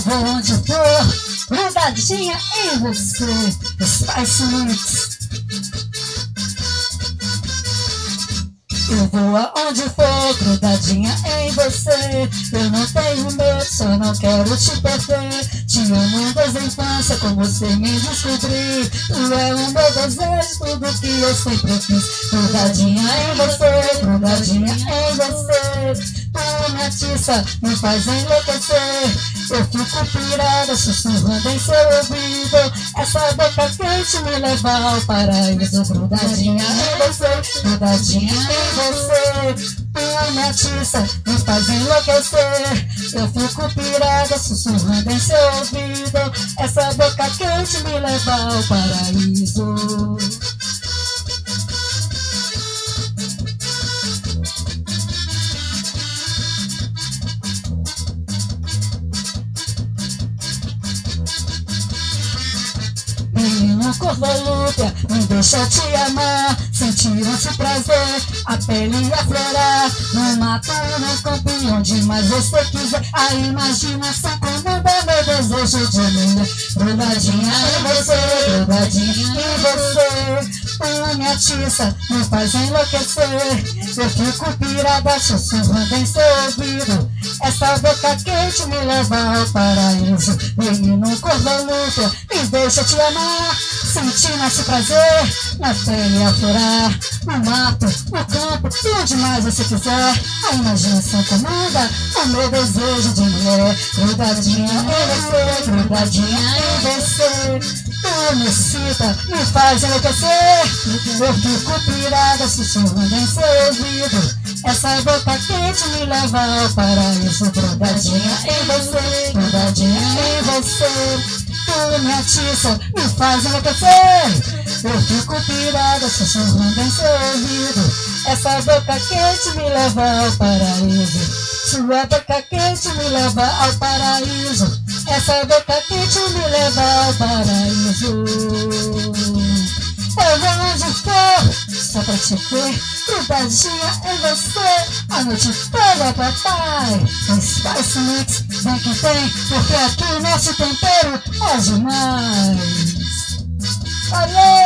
vou onde for, grudadinha em você. Spice Mix. Eu vou aonde for, grudadinha em você. Eu não tenho medo, só não quero te perder. Te amo desde a infância, com você me descobri. Tu é o meu desejo, tudo que eu sempre quis. Grudadinha em você, grudadinha em você. Tu me atiça, me faz enlouquecer. Eu fico pirada, sussurrando em seu ouvido. Essa boca quente me leva ao paraíso. Grudadinha em você, grudadinha em você. Tu me atiça, me faz enlouquecer. Eu fico pirada, sussurrando em seu ouvido. Essa boca quente me leva ao paraíso. Menino corvolúpia, me deixa te amar. Sentir esse prazer, a pele aflorar No mato, no campo, onde mais você quiser. A imaginação comanda meu desejo de mulher Grudadinha em você, grudadinha em você. Tu me atiça, me faz enlouquecer. Eu fico pirada, sussurrando em seu ouvido Essa boca quente me leva ao paraíso. Menino corvolúpia, me deixa te amar. Sentindo esse prazer, na pele aflorar No mato, no campo, e onde mais você quiser. A imaginação comanda o meu desejo de mulher Grudadinha em você, grudadinha em você. Tu me excita, me faz enlouquecer. Eu fico pirada, sussurrando em seu ouvido Essa boca quente me leva ao paraíso. Grudadinha em você, grudadinha em você. Tu me atiça, me faz enlouquecer. Eu fico pirada, sussurrando em seu ouvido Essa boca quente me leva ao paraíso sua boca quente me leva ao paraíso. Essa boca quente me leva ao paraíso. Eu vou onde for, só pra te ver, grudadinha em você, a noite toda, papai. Spice Mix, vem que tem, porque aqui o nosso tempero é demais. Valeu!